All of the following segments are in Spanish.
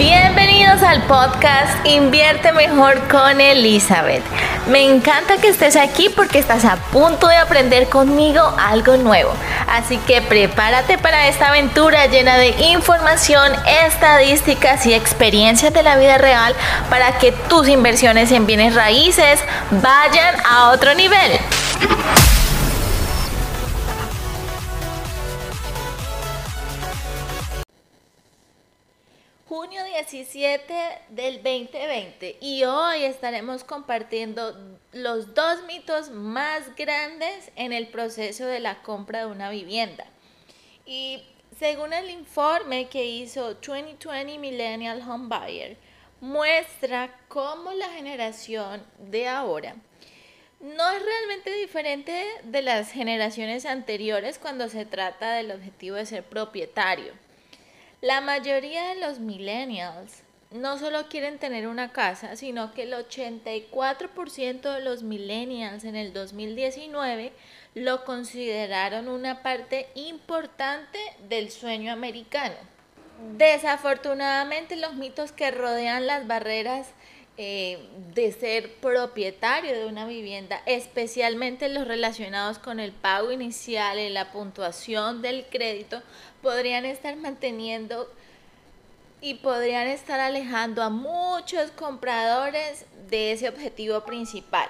Bienvenidos al podcast Invierte Mejor con Elizabeth. Me encanta que estés aquí porque estás a punto de aprender conmigo algo nuevo. Así que prepárate para esta aventura llena de información, estadísticas y experiencias de la vida real para que tus inversiones en bienes raíces vayan a otro nivel. Junio 17 del 2020 y hoy estaremos compartiendo los dos mitos más grandes en el proceso de la compra de una vivienda. Y según el informe que hizo 2020 Millennial Home Buyer, muestra cómo la generación de ahora no es realmente diferente de las generaciones anteriores cuando se trata del objetivo de ser propietario. La mayoría de los millennials no solo quieren tener una casa, sino que el 84% de los millennials en el 2019 lo consideraron una parte importante del sueño americano. Desafortunadamente los mitos que rodean las barreras eh, de ser propietario de una vivienda, especialmente los relacionados con el pago inicial y la puntuación del crédito, podrían estar manteniendo y podrían estar alejando a muchos compradores de ese objetivo principal.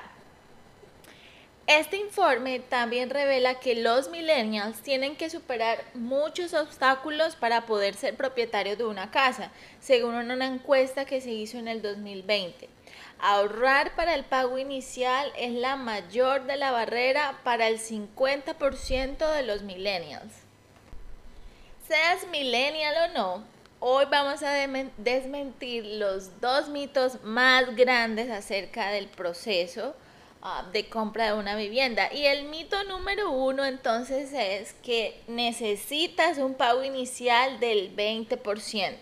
Este informe también revela que los millennials tienen que superar muchos obstáculos para poder ser propietarios de una casa, según una encuesta que se hizo en el 2020. Ahorrar para el pago inicial es la mayor de la barrera para el 50% de los millennials. Seas millennial o no, hoy vamos a desmentir los dos mitos más grandes acerca del proceso Ah, de compra de una vivienda. Y el mito número uno entonces es que necesitas un pago inicial del 20%.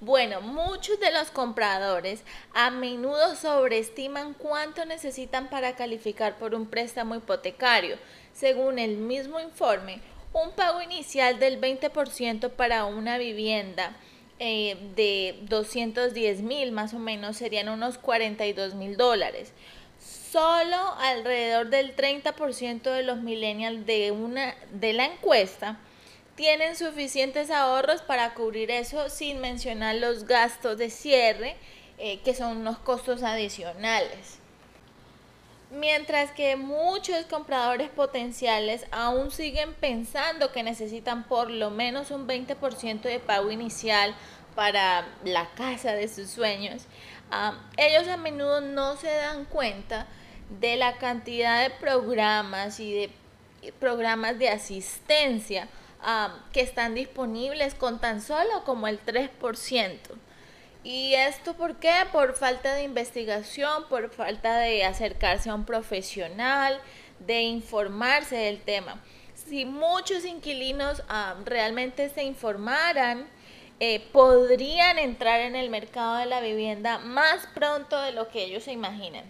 Bueno, muchos de los compradores a menudo sobreestiman cuánto necesitan para calificar por un préstamo hipotecario. Según el mismo informe, un pago inicial del 20% para una vivienda eh, de 210 mil más o menos serían unos 42 mil dólares solo alrededor del 30% de los millennials de, una, de la encuesta tienen suficientes ahorros para cubrir eso sin mencionar los gastos de cierre, eh, que son unos costos adicionales. Mientras que muchos compradores potenciales aún siguen pensando que necesitan por lo menos un 20% de pago inicial para la casa de sus sueños, ellos a menudo no se dan cuenta de la cantidad de programas y de programas de asistencia que están disponibles con tan solo como el 3%. ¿Y esto por qué? Por falta de investigación, por falta de acercarse a un profesional, de informarse del tema. Si muchos inquilinos realmente se informaran, eh, podrían entrar en el mercado de la vivienda más pronto de lo que ellos se imaginan.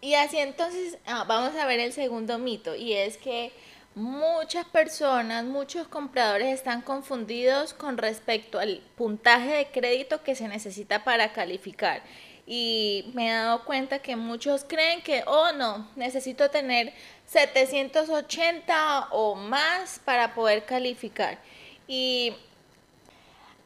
Y así entonces ah, vamos a ver el segundo mito y es que muchas personas, muchos compradores están confundidos con respecto al puntaje de crédito que se necesita para calificar. Y me he dado cuenta que muchos creen que, oh no, necesito tener 780 o más para poder calificar. Y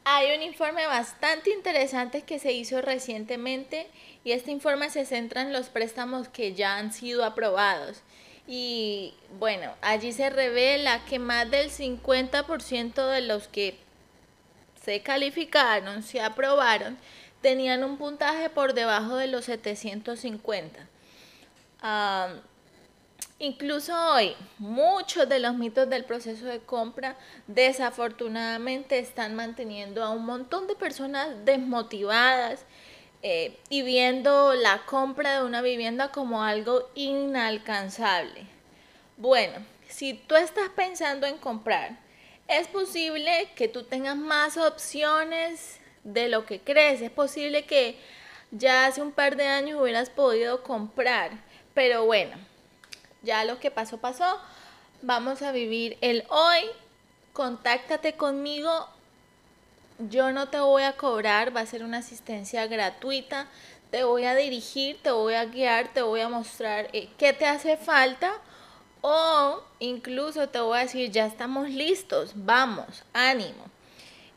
hay un informe bastante interesante que se hizo recientemente y este informe se centra en los préstamos que ya han sido aprobados. Y bueno, allí se revela que más del 50% de los que se calificaron, se aprobaron, tenían un puntaje por debajo de los 750. Incluso hoy, muchos de los mitos del proceso de compra desafortunadamente están manteniendo a un montón de personas desmotivadas eh, y viendo la compra de una vivienda como algo inalcanzable. Bueno, si tú estás pensando en comprar, es posible que tú tengas más opciones de lo que crees. Es posible que ya hace un par de años hubieras podido comprar. Pero bueno, ya lo que pasó, pasó. Vamos a vivir el hoy. Contáctate conmigo yo no te voy a cobrar, va a ser una asistencia gratuita. Te voy a dirigir, te voy a guiar, te voy a mostrar eh, qué te hace falta o incluso te voy a decir, ya estamos listos, vamos, ánimo.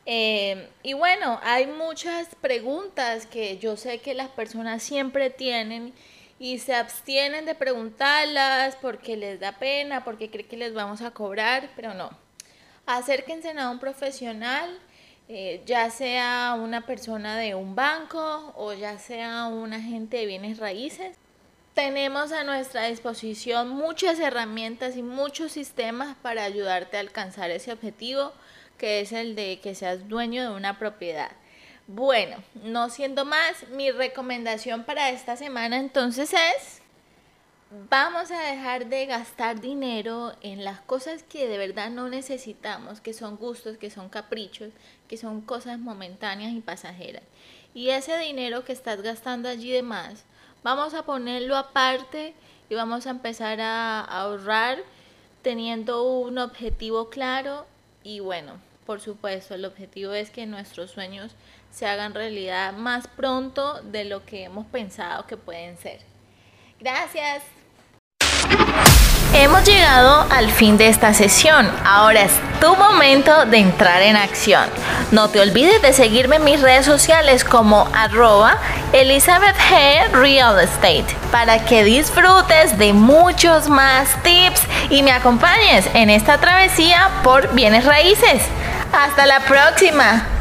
Eh, y bueno, hay muchas preguntas que yo sé que las personas siempre tienen y se abstienen de preguntarlas porque les da pena, porque creen que les vamos a cobrar, pero no. Acérquense a un profesional, eh, ya sea una persona de un banco o ya sea un agente de bienes raíces. Tenemos a nuestra disposición muchas herramientas y muchos sistemas para ayudarte a alcanzar ese objetivo, que es el de que seas dueño de una propiedad. Bueno, no siendo más, mi recomendación para esta semana entonces es, vamos a dejar de gastar dinero en las cosas que de verdad no necesitamos, que son gustos, que son caprichos, que son cosas momentáneas y pasajeras. Y ese dinero que estás gastando allí de más, vamos a ponerlo aparte y vamos a empezar a ahorrar teniendo un objetivo claro y bueno, por supuesto, el objetivo es que nuestros sueños se hagan realidad más pronto de lo que hemos pensado que pueden ser. Gracias. Hemos llegado al fin de esta sesión. Ahora es tu momento de entrar en acción. No te olvides de seguirme en mis redes sociales como arroba Elizabeth G. Real Estate para que disfrutes de muchos más tips y me acompañes en esta travesía por bienes raíces. Hasta la próxima.